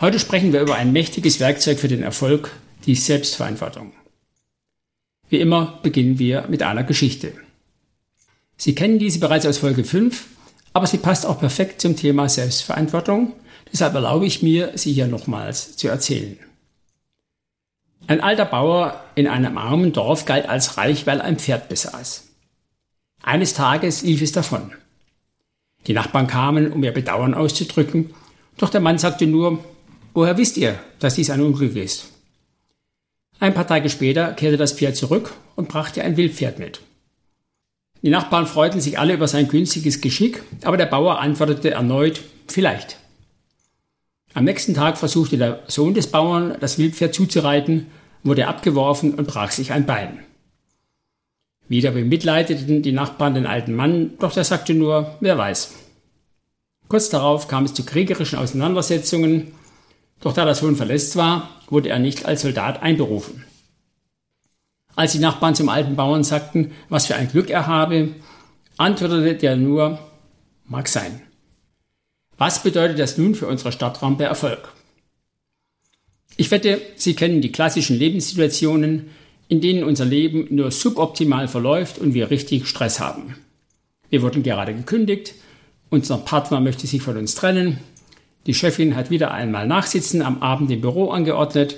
Heute sprechen wir über ein mächtiges Werkzeug für den Erfolg, die Selbstverantwortung. Wie immer beginnen wir mit einer Geschichte. Sie kennen diese bereits aus Folge 5, aber sie passt auch perfekt zum Thema Selbstverantwortung. Deshalb erlaube ich mir, sie hier nochmals zu erzählen. Ein alter Bauer in einem armen Dorf galt als reich, weil er ein Pferd besaß. Eines Tages lief es davon. Die Nachbarn kamen, um ihr Bedauern auszudrücken, doch der Mann sagte nur, woher wisst ihr, dass dies ein Unglück ist? Ein paar Tage später kehrte das Pferd zurück und brachte ein Wildpferd mit. Die Nachbarn freuten sich alle über sein günstiges Geschick, aber der Bauer antwortete erneut, vielleicht. Am nächsten Tag versuchte der Sohn des Bauern, das Wildpferd zuzureiten, wurde abgeworfen und brach sich ein Bein. Wieder bemitleideten die Nachbarn den alten Mann, doch der sagte nur, wer weiß. Kurz darauf kam es zu kriegerischen Auseinandersetzungen, doch da der Sohn verletzt war, wurde er nicht als Soldat einberufen. Als die Nachbarn zum alten Bauern sagten, was für ein Glück er habe, antwortete der nur, mag sein. Was bedeutet das nun für unsere Stadtrampe Erfolg? Ich wette, Sie kennen die klassischen Lebenssituationen, in denen unser Leben nur suboptimal verläuft und wir richtig Stress haben. Wir wurden gerade gekündigt, unser Partner möchte sich von uns trennen, die Chefin hat wieder einmal Nachsitzen am Abend im Büro angeordnet,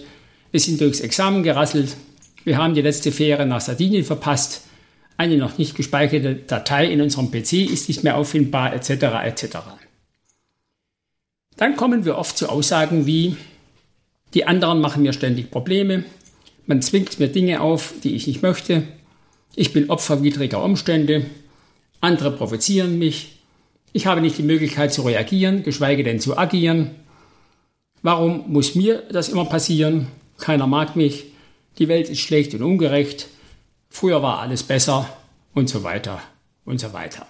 wir sind durchs Examen gerasselt, wir haben die letzte Fähre nach Sardinien verpasst, eine noch nicht gespeicherte Datei in unserem PC ist nicht mehr auffindbar, etc. etc. Dann kommen wir oft zu Aussagen wie, die anderen machen mir ständig Probleme, man zwingt mir Dinge auf, die ich nicht möchte. Ich bin Opfer widriger Umstände. Andere provozieren mich. Ich habe nicht die Möglichkeit zu reagieren, geschweige denn zu agieren. Warum muss mir das immer passieren? Keiner mag mich. Die Welt ist schlecht und ungerecht. Früher war alles besser und so weiter und so weiter.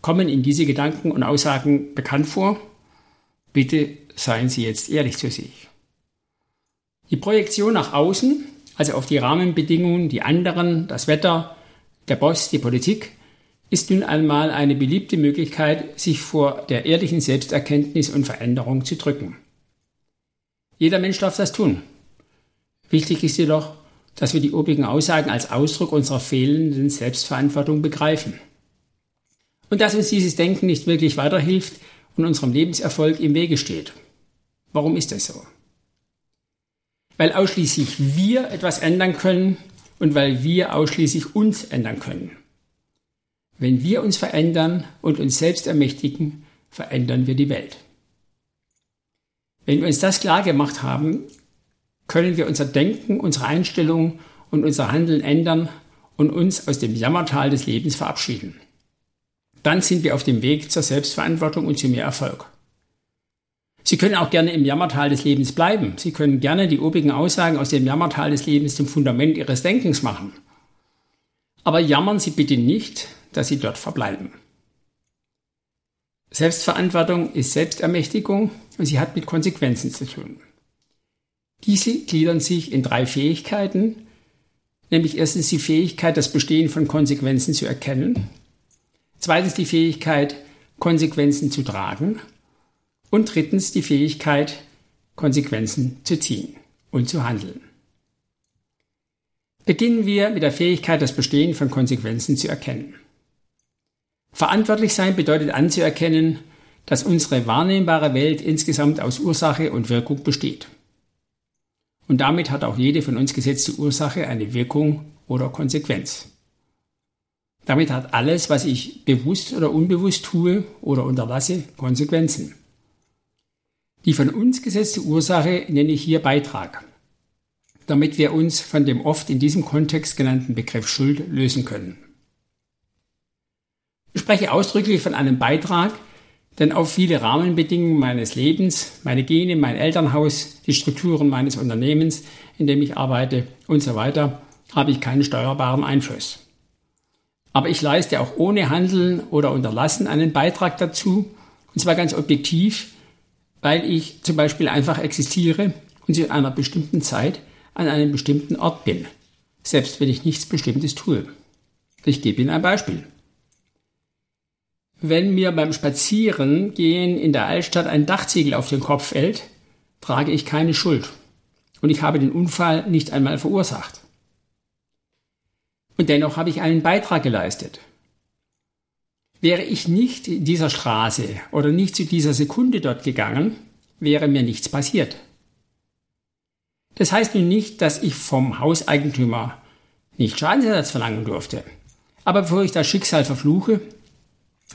Kommen Ihnen diese Gedanken und Aussagen bekannt vor? Bitte seien Sie jetzt ehrlich zu sich. Die Projektion nach außen also auf die Rahmenbedingungen, die anderen, das Wetter, der Boss, die Politik, ist nun einmal eine beliebte Möglichkeit, sich vor der ehrlichen Selbsterkenntnis und Veränderung zu drücken. Jeder Mensch darf das tun. Wichtig ist jedoch, dass wir die obigen Aussagen als Ausdruck unserer fehlenden Selbstverantwortung begreifen. Und dass uns dieses Denken nicht wirklich weiterhilft und unserem Lebenserfolg im Wege steht. Warum ist das so? weil ausschließlich wir etwas ändern können und weil wir ausschließlich uns ändern können. Wenn wir uns verändern und uns selbst ermächtigen, verändern wir die Welt. Wenn wir uns das klar gemacht haben, können wir unser Denken, unsere Einstellung und unser Handeln ändern und uns aus dem Jammertal des Lebens verabschieden. Dann sind wir auf dem Weg zur Selbstverantwortung und zu mehr Erfolg. Sie können auch gerne im Jammertal des Lebens bleiben. Sie können gerne die obigen Aussagen aus dem Jammertal des Lebens zum Fundament Ihres Denkens machen. Aber jammern Sie bitte nicht, dass Sie dort verbleiben. Selbstverantwortung ist Selbstermächtigung und sie hat mit Konsequenzen zu tun. Diese gliedern sich in drei Fähigkeiten, nämlich erstens die Fähigkeit, das Bestehen von Konsequenzen zu erkennen, zweitens die Fähigkeit, Konsequenzen zu tragen und drittens die Fähigkeit, Konsequenzen zu ziehen und zu handeln. Beginnen wir mit der Fähigkeit, das Bestehen von Konsequenzen zu erkennen. Verantwortlich sein bedeutet anzuerkennen, dass unsere wahrnehmbare Welt insgesamt aus Ursache und Wirkung besteht. Und damit hat auch jede von uns gesetzte Ursache eine Wirkung oder Konsequenz. Damit hat alles, was ich bewusst oder unbewusst tue oder unterlasse, Konsequenzen. Die von uns gesetzte Ursache nenne ich hier Beitrag, damit wir uns von dem oft in diesem Kontext genannten Begriff Schuld lösen können. Ich spreche ausdrücklich von einem Beitrag, Denn auf viele Rahmenbedingungen meines Lebens, meine Gene, mein Elternhaus, die Strukturen meines Unternehmens, in dem ich arbeite und so weiter, habe ich keinen steuerbaren Einfluss. Aber ich leiste auch ohne Handeln oder Unterlassen einen Beitrag dazu, und zwar ganz objektiv, weil ich zum Beispiel einfach existiere und zu einer bestimmten Zeit an einem bestimmten Ort bin, selbst wenn ich nichts Bestimmtes tue. Ich gebe Ihnen ein Beispiel. Wenn mir beim Spazierengehen in der Altstadt ein Dachziegel auf den Kopf fällt, trage ich keine Schuld. Und ich habe den Unfall nicht einmal verursacht. Und dennoch habe ich einen Beitrag geleistet. Wäre ich nicht in dieser Straße oder nicht zu dieser Sekunde dort gegangen, wäre mir nichts passiert. Das heißt nun nicht, dass ich vom Hauseigentümer nicht Schadensersatz verlangen durfte. Aber bevor ich das Schicksal verfluche,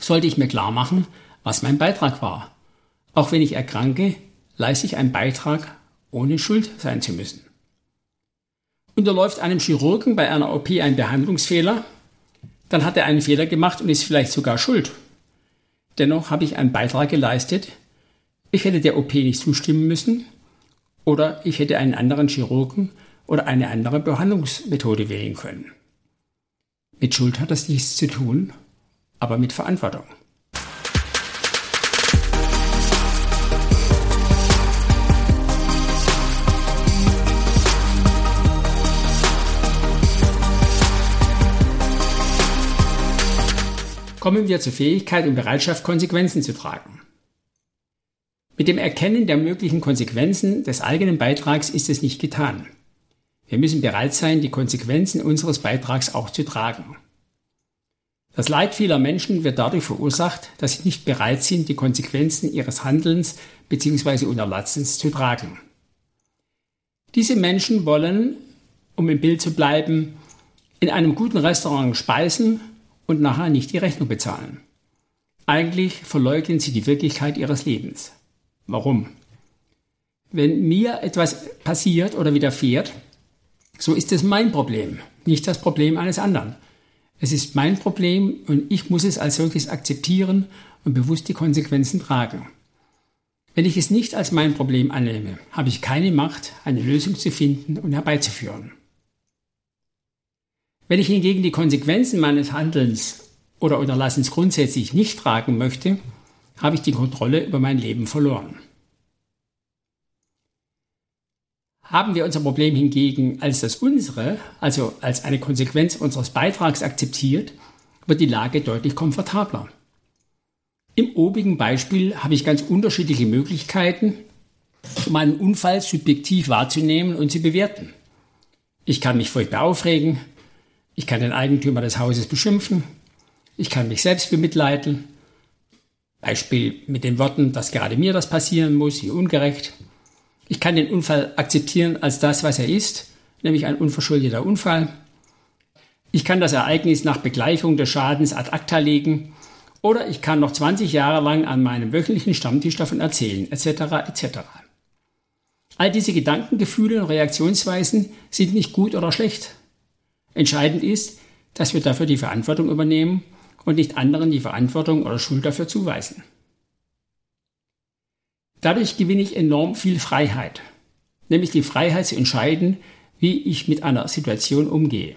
sollte ich mir klar machen, was mein Beitrag war. Auch wenn ich erkranke, leiste ich einen Beitrag, ohne schuld sein zu müssen. Unterläuft einem Chirurgen bei einer OP ein Behandlungsfehler, dann hat er einen Fehler gemacht und ist vielleicht sogar schuld. Dennoch habe ich einen Beitrag geleistet. Ich hätte der OP nicht zustimmen müssen oder ich hätte einen anderen Chirurgen oder eine andere Behandlungsmethode wählen können. Mit Schuld hat das nichts zu tun, aber mit Verantwortung. Kommen wir zur Fähigkeit und Bereitschaft, Konsequenzen zu tragen. Mit dem Erkennen der möglichen Konsequenzen des eigenen Beitrags ist es nicht getan. Wir müssen bereit sein, die Konsequenzen unseres Beitrags auch zu tragen. Das Leid vieler Menschen wird dadurch verursacht, dass sie nicht bereit sind, die Konsequenzen ihres Handelns bzw. Unterlassens zu tragen. Diese Menschen wollen, um im Bild zu bleiben, in einem guten Restaurant speisen und nachher nicht die Rechnung bezahlen. Eigentlich verleugnen sie die Wirklichkeit ihres Lebens. Warum? Wenn mir etwas passiert oder widerfährt, so ist es mein Problem, nicht das Problem eines anderen. Es ist mein Problem und ich muss es als solches akzeptieren und bewusst die Konsequenzen tragen. Wenn ich es nicht als mein Problem annehme, habe ich keine Macht, eine Lösung zu finden und herbeizuführen. Wenn ich hingegen die Konsequenzen meines Handelns oder Unterlassens grundsätzlich nicht tragen möchte, habe ich die Kontrolle über mein Leben verloren. Haben wir unser Problem hingegen als das unsere, also als eine Konsequenz unseres Beitrags akzeptiert, wird die Lage deutlich komfortabler. Im obigen Beispiel habe ich ganz unterschiedliche Möglichkeiten, um einen Unfall subjektiv wahrzunehmen und zu bewerten. Ich kann mich furchtbar aufregen, ich kann den Eigentümer des Hauses beschimpfen, ich kann mich selbst bemitleiden, Beispiel mit den Worten, dass gerade mir das passieren muss, wie ungerecht. Ich kann den Unfall akzeptieren als das, was er ist, nämlich ein unverschuldeter Unfall. Ich kann das Ereignis nach Begleichung des Schadens ad acta legen oder ich kann noch 20 Jahre lang an meinem wöchentlichen Stammtisch davon erzählen, etc. etc. All diese Gedanken, Gefühle und Reaktionsweisen sind nicht gut oder schlecht. Entscheidend ist, dass wir dafür die Verantwortung übernehmen und nicht anderen die Verantwortung oder Schuld dafür zuweisen. Dadurch gewinne ich enorm viel Freiheit, nämlich die Freiheit zu entscheiden, wie ich mit einer Situation umgehe.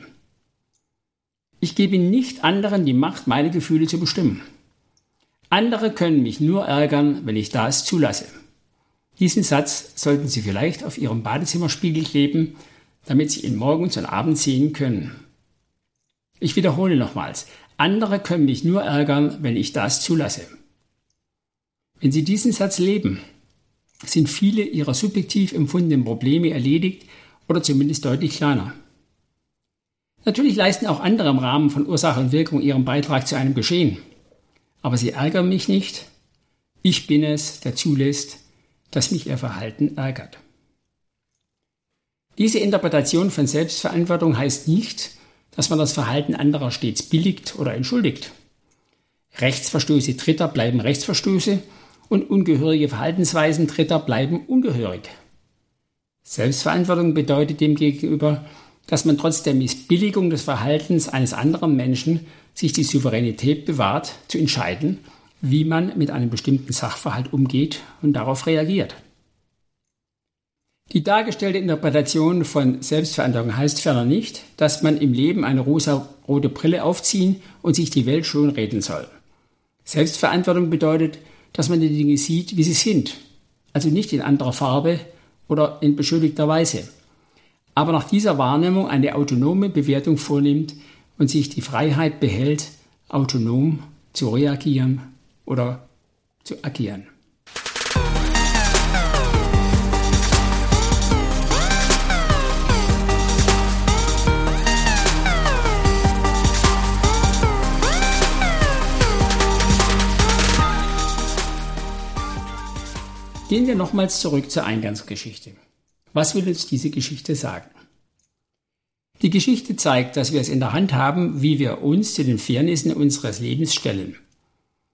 Ich gebe nicht anderen die Macht, meine Gefühle zu bestimmen. Andere können mich nur ärgern, wenn ich das zulasse. Diesen Satz sollten Sie vielleicht auf Ihrem Badezimmerspiegel kleben, damit Sie ihn morgens und abends sehen können. Ich wiederhole nochmals, andere können mich nur ärgern, wenn ich das zulasse. Wenn Sie diesen Satz leben, sind viele Ihrer subjektiv empfundenen Probleme erledigt oder zumindest deutlich kleiner. Natürlich leisten auch andere im Rahmen von Ursache und Wirkung ihren Beitrag zu einem Geschehen. Aber sie ärgern mich nicht. Ich bin es, der zulässt, dass mich ihr Verhalten ärgert. Diese Interpretation von Selbstverantwortung heißt nicht, dass man das Verhalten anderer stets billigt oder entschuldigt. Rechtsverstöße Dritter bleiben Rechtsverstöße und ungehörige Verhaltensweisen Dritter bleiben ungehörig. Selbstverantwortung bedeutet demgegenüber, dass man trotz der Missbilligung des Verhaltens eines anderen Menschen sich die Souveränität bewahrt, zu entscheiden, wie man mit einem bestimmten Sachverhalt umgeht und darauf reagiert. Die dargestellte Interpretation von Selbstveränderung heißt ferner nicht, dass man im Leben eine rosa-rote Brille aufziehen und sich die Welt schön reden soll. Selbstverantwortung bedeutet, dass man die Dinge sieht, wie sie sind, also nicht in anderer Farbe oder in beschuldigter Weise, aber nach dieser Wahrnehmung eine autonome Bewertung vornimmt und sich die Freiheit behält, autonom zu reagieren oder zu agieren. Gehen wir nochmals zurück zur Eingangsgeschichte. Was will uns diese Geschichte sagen? Die Geschichte zeigt, dass wir es in der Hand haben, wie wir uns zu den Fairnissen unseres Lebens stellen.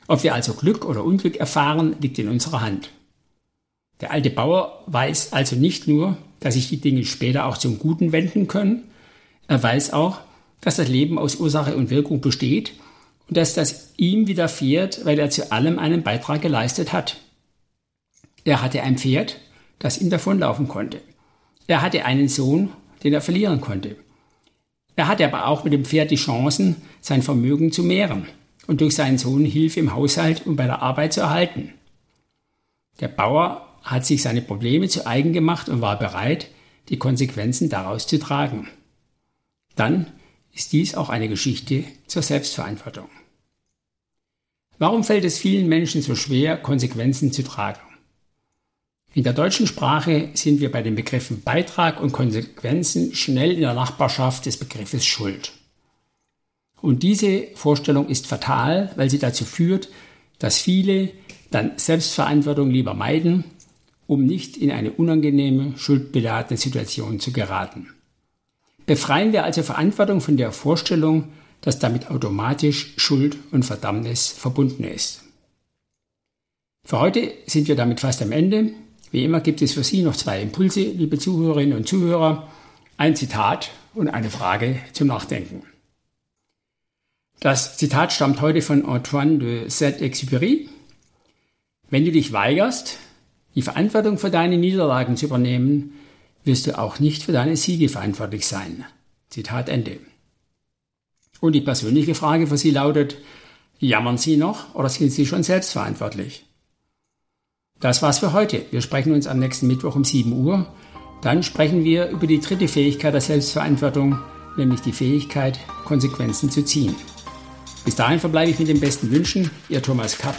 Ob wir also Glück oder Unglück erfahren, liegt in unserer Hand. Der alte Bauer weiß also nicht nur, dass sich die Dinge später auch zum Guten wenden können, er weiß auch, dass das Leben aus Ursache und Wirkung besteht und dass das ihm widerfährt, weil er zu allem einen Beitrag geleistet hat. Er hatte ein Pferd, das ihm davonlaufen konnte. Er hatte einen Sohn, den er verlieren konnte. Er hatte aber auch mit dem Pferd die Chancen, sein Vermögen zu mehren und durch seinen Sohn Hilfe im Haushalt und bei der Arbeit zu erhalten. Der Bauer hat sich seine Probleme zu eigen gemacht und war bereit, die Konsequenzen daraus zu tragen. Dann ist dies auch eine Geschichte zur Selbstverantwortung. Warum fällt es vielen Menschen so schwer, Konsequenzen zu tragen? In der deutschen Sprache sind wir bei den Begriffen Beitrag und Konsequenzen schnell in der Nachbarschaft des Begriffes Schuld. Und diese Vorstellung ist fatal, weil sie dazu führt, dass viele dann Selbstverantwortung lieber meiden, um nicht in eine unangenehme, schuldbeladene Situation zu geraten. Befreien wir also Verantwortung von der Vorstellung, dass damit automatisch Schuld und Verdammnis verbunden ist. Für heute sind wir damit fast am Ende. Wie immer gibt es für Sie noch zwei Impulse, liebe Zuhörerinnen und Zuhörer, ein Zitat und eine Frage zum Nachdenken. Das Zitat stammt heute von Antoine de Saint-Exupéry. Wenn du dich weigerst, die Verantwortung für deine Niederlagen zu übernehmen, wirst du auch nicht für deine Siege verantwortlich sein. Zitat Ende. Und die persönliche Frage für Sie lautet, jammern Sie noch oder sind Sie schon selbst verantwortlich? Das war's für heute. Wir sprechen uns am nächsten Mittwoch um 7 Uhr. Dann sprechen wir über die dritte Fähigkeit der Selbstverantwortung, nämlich die Fähigkeit, Konsequenzen zu ziehen. Bis dahin verbleibe ich mit den besten Wünschen. Ihr Thomas Kapp.